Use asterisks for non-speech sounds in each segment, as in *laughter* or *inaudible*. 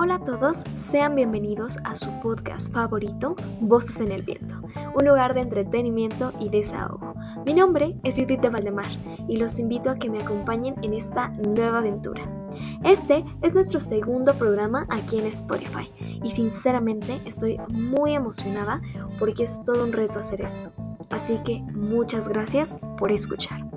Hola a todos, sean bienvenidos a su podcast favorito, Voces en el Viento, un lugar de entretenimiento y desahogo. Mi nombre es Judith de Valdemar y los invito a que me acompañen en esta nueva aventura. Este es nuestro segundo programa aquí en Spotify y sinceramente estoy muy emocionada porque es todo un reto hacer esto. Así que muchas gracias por escuchar.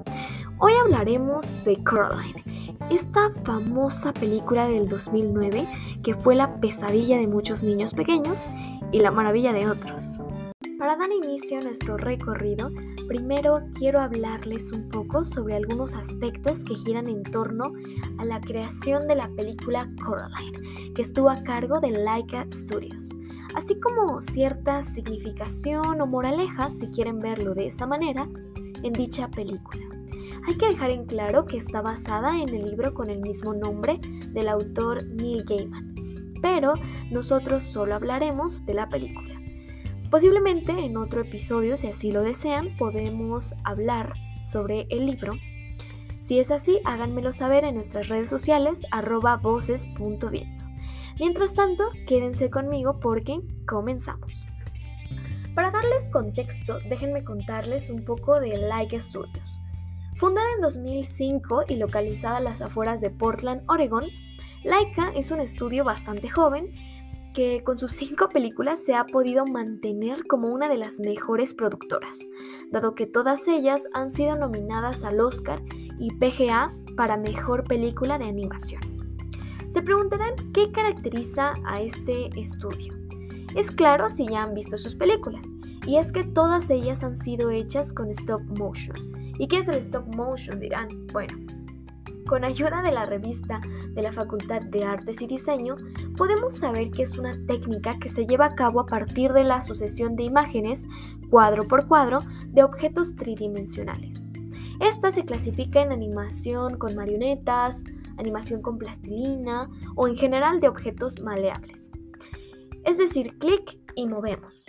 Hoy hablaremos de Coraline esta famosa película del 2009 que fue la pesadilla de muchos niños pequeños y la maravilla de otros. Para dar inicio a nuestro recorrido, primero quiero hablarles un poco sobre algunos aspectos que giran en torno a la creación de la película Coraline, que estuvo a cargo de Laika Studios, así como cierta significación o moraleja, si quieren verlo de esa manera, en dicha película. Hay que dejar en claro que está basada en el libro con el mismo nombre del autor Neil Gaiman, pero nosotros solo hablaremos de la película. Posiblemente en otro episodio, si así lo desean, podemos hablar sobre el libro. Si es así, háganmelo saber en nuestras redes sociales arroba voces.viento. Mientras tanto, quédense conmigo porque comenzamos. Para darles contexto, déjenme contarles un poco de Like Studios. Fundada en 2005 y localizada a las afueras de Portland, Oregon, Laika es un estudio bastante joven que con sus cinco películas se ha podido mantener como una de las mejores productoras, dado que todas ellas han sido nominadas al Oscar y PGA para Mejor Película de Animación. Se preguntarán qué caracteriza a este estudio. Es claro si ya han visto sus películas, y es que todas ellas han sido hechas con stop motion, ¿Y qué es el stop motion? Dirán. Bueno, con ayuda de la revista de la Facultad de Artes y Diseño, podemos saber que es una técnica que se lleva a cabo a partir de la sucesión de imágenes, cuadro por cuadro, de objetos tridimensionales. Esta se clasifica en animación con marionetas, animación con plastilina o en general de objetos maleables. Es decir, clic y movemos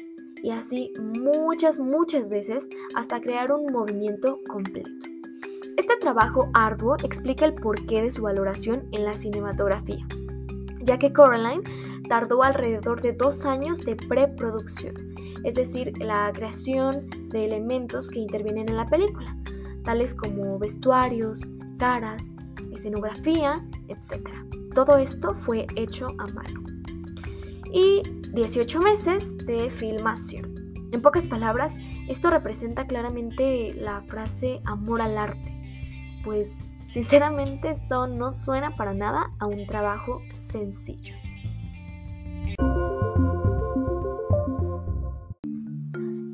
y así muchas, muchas veces hasta crear un movimiento completo. Este trabajo arduo explica el porqué de su valoración en la cinematografía, ya que Coraline tardó alrededor de dos años de preproducción, es decir, la creación de elementos que intervienen en la película, tales como vestuarios, caras, escenografía, etc. Todo esto fue hecho a mano. Y 18 meses de filmación. En pocas palabras, esto representa claramente la frase amor al arte, pues sinceramente esto no suena para nada a un trabajo sencillo.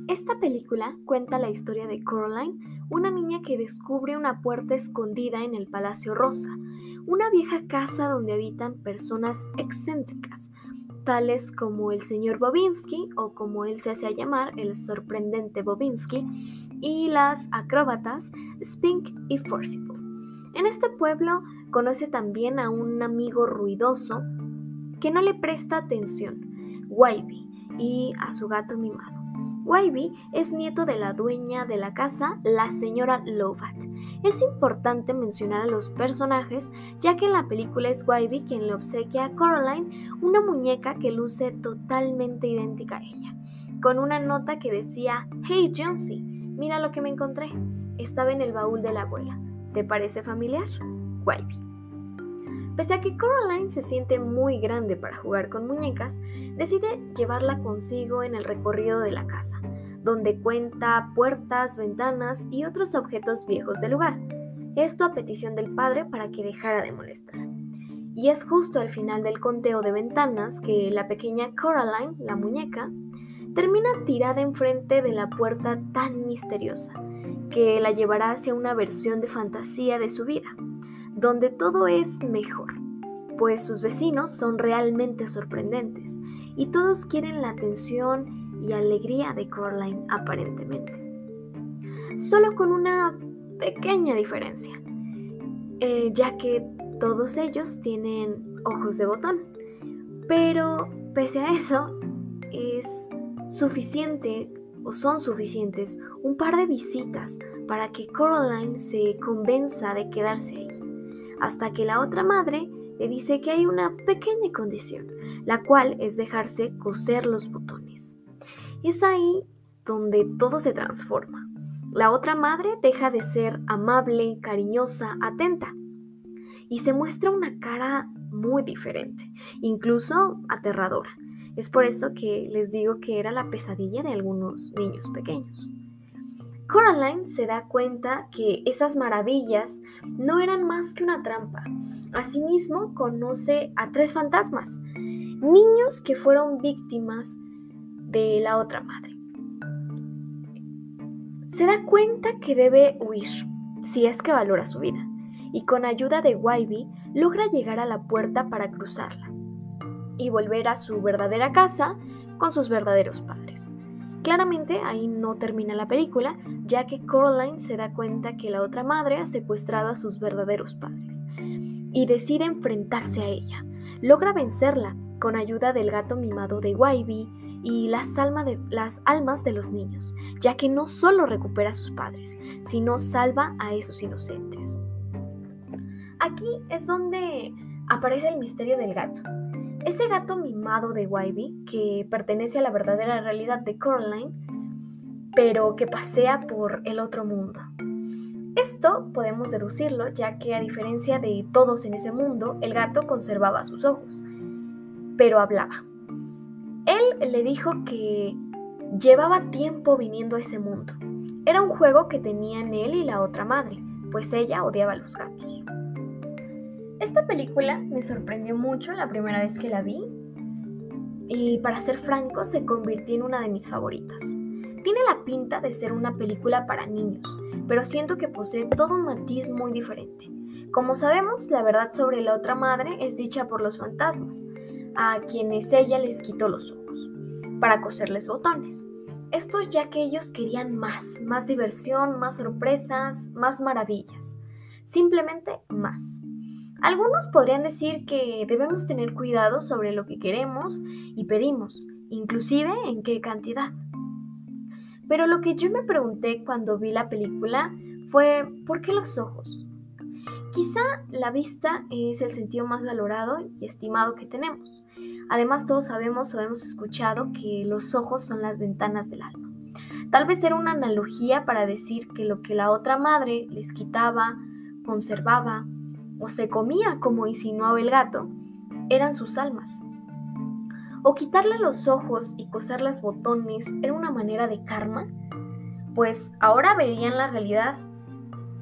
Esta película cuenta la historia de Coraline, una niña que descubre una puerta escondida en el Palacio Rosa, una vieja casa donde habitan personas excéntricas, tales como el señor Bobinsky o como él se hace llamar, el sorprendente Bobinsky, y las acróbatas Spink y Forcible. En este pueblo conoce también a un amigo ruidoso que no le presta atención, Wavy, y a su gato mimado. Wavy es nieto de la dueña de la casa, la señora Lovat. Es importante mencionar a los personajes, ya que en la película es Wavy quien le obsequia a Coraline una muñeca que luce totalmente idéntica a ella, con una nota que decía, Hey Jonesy, mira lo que me encontré. Estaba en el baúl de la abuela. ¿Te parece familiar? Wavy. Pese a que Coraline se siente muy grande para jugar con muñecas, decide llevarla consigo en el recorrido de la casa, donde cuenta puertas, ventanas y otros objetos viejos del lugar. Esto a petición del padre para que dejara de molestar. Y es justo al final del conteo de ventanas que la pequeña Coraline, la muñeca, termina tirada enfrente de la puerta tan misteriosa, que la llevará hacia una versión de fantasía de su vida donde todo es mejor, pues sus vecinos son realmente sorprendentes y todos quieren la atención y alegría de Coraline aparentemente. Solo con una pequeña diferencia, eh, ya que todos ellos tienen ojos de botón. Pero pese a eso, es suficiente o son suficientes un par de visitas para que Coraline se convenza de quedarse ahí hasta que la otra madre le dice que hay una pequeña condición, la cual es dejarse coser los botones. Es ahí donde todo se transforma. La otra madre deja de ser amable, cariñosa, atenta y se muestra una cara muy diferente, incluso aterradora. Es por eso que les digo que era la pesadilla de algunos niños pequeños. Coraline se da cuenta que esas maravillas no eran más que una trampa. Asimismo, conoce a tres fantasmas, niños que fueron víctimas de la otra madre. Se da cuenta que debe huir, si es que valora su vida, y con ayuda de Wybie logra llegar a la puerta para cruzarla y volver a su verdadera casa con sus verdaderos padres. Claramente ahí no termina la película, ya que Coraline se da cuenta que la otra madre ha secuestrado a sus verdaderos padres y decide enfrentarse a ella. Logra vencerla con ayuda del gato mimado de Wybie y las, de, las almas de los niños, ya que no solo recupera a sus padres, sino salva a esos inocentes. Aquí es donde aparece el misterio del gato. Ese gato mimado de Wybie, que pertenece a la verdadera realidad de Coraline, pero que pasea por el otro mundo. Esto podemos deducirlo ya que a diferencia de todos en ese mundo, el gato conservaba sus ojos, pero hablaba. Él le dijo que llevaba tiempo viniendo a ese mundo. Era un juego que tenían él y la otra madre, pues ella odiaba a los gatos. Esta película me sorprendió mucho la primera vez que la vi y para ser franco se convirtió en una de mis favoritas. Tiene la pinta de ser una película para niños, pero siento que posee todo un matiz muy diferente. Como sabemos, la verdad sobre la otra madre es dicha por los fantasmas, a quienes ella les quitó los ojos, para coserles botones. Esto ya que ellos querían más, más diversión, más sorpresas, más maravillas. Simplemente más. Algunos podrían decir que debemos tener cuidado sobre lo que queremos y pedimos, inclusive en qué cantidad. Pero lo que yo me pregunté cuando vi la película fue ¿por qué los ojos? Quizá la vista es el sentido más valorado y estimado que tenemos. Además todos sabemos o hemos escuchado que los ojos son las ventanas del alma. Tal vez era una analogía para decir que lo que la otra madre les quitaba, conservaba o se comía, como insinuaba el gato, eran sus almas. O quitarle los ojos y coserles botones era una manera de karma, pues ahora verían la realidad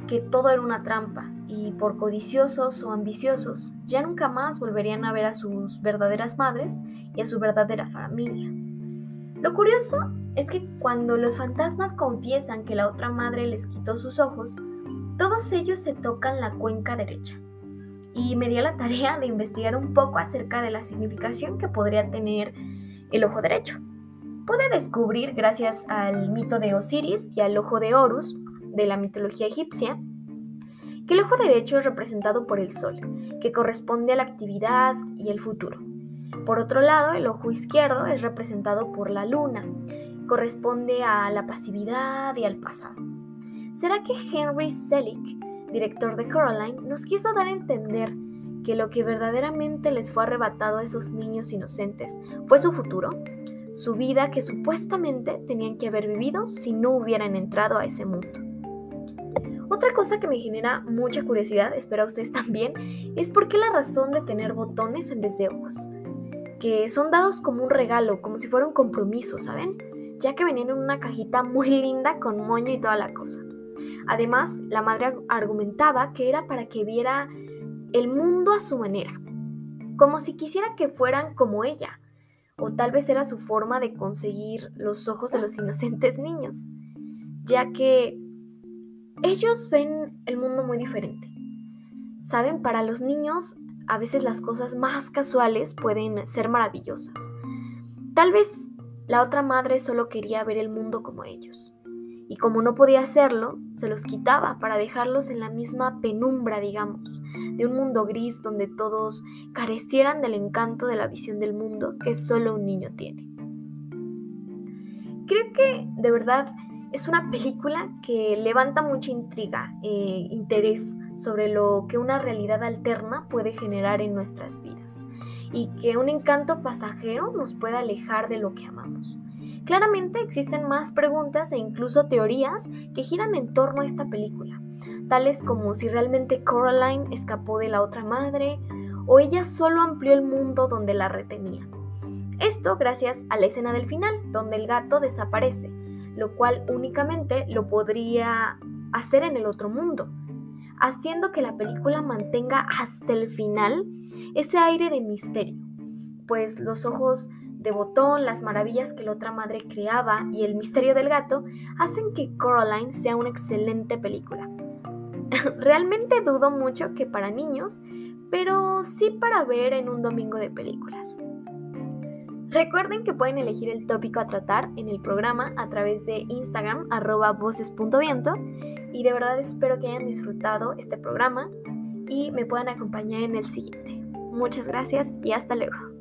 que todo era una trampa y por codiciosos o ambiciosos ya nunca más volverían a ver a sus verdaderas madres y a su verdadera familia. Lo curioso es que cuando los fantasmas confiesan que la otra madre les quitó sus ojos, todos ellos se tocan la cuenca derecha, y me di a la tarea de investigar un poco acerca de la significación que podría tener el ojo derecho. Pude descubrir, gracias al mito de Osiris y al ojo de Horus de la mitología egipcia, que el ojo derecho es representado por el sol, que corresponde a la actividad y el futuro. Por otro lado, el ojo izquierdo es representado por la luna, corresponde a la pasividad y al pasado. ¿Será que Henry Selick director de Coraline, nos quiso dar a entender que lo que verdaderamente les fue arrebatado a esos niños inocentes fue su futuro, su vida que supuestamente tenían que haber vivido si no hubieran entrado a ese mundo. Otra cosa que me genera mucha curiosidad, espero a ustedes *laughs* también, es por qué la razón de tener botones en vez de ojos, que son dados como un regalo, como si fuera un compromiso, ¿saben? Ya que venían en una cajita muy linda con moño y toda la cosa. Además, la madre argumentaba que era para que viera el mundo a su manera, como si quisiera que fueran como ella, o tal vez era su forma de conseguir los ojos de los inocentes niños, ya que ellos ven el mundo muy diferente. Saben, para los niños a veces las cosas más casuales pueden ser maravillosas. Tal vez la otra madre solo quería ver el mundo como ellos y como no podía hacerlo, se los quitaba para dejarlos en la misma penumbra, digamos, de un mundo gris donde todos carecieran del encanto de la visión del mundo que solo un niño tiene. Creo que de verdad es una película que levanta mucha intriga e interés sobre lo que una realidad alterna puede generar en nuestras vidas y que un encanto pasajero nos puede alejar de lo que amamos. Claramente existen más preguntas e incluso teorías que giran en torno a esta película, tales como si realmente Coraline escapó de la otra madre o ella solo amplió el mundo donde la retenía. Esto gracias a la escena del final, donde el gato desaparece, lo cual únicamente lo podría hacer en el otro mundo, haciendo que la película mantenga hasta el final ese aire de misterio, pues los ojos de botón, las maravillas que la otra madre creaba y el misterio del gato hacen que Coraline sea una excelente película. *laughs* Realmente dudo mucho que para niños, pero sí para ver en un domingo de películas. Recuerden que pueden elegir el tópico a tratar en el programa a través de Instagram arroba voces.viento y de verdad espero que hayan disfrutado este programa y me puedan acompañar en el siguiente. Muchas gracias y hasta luego.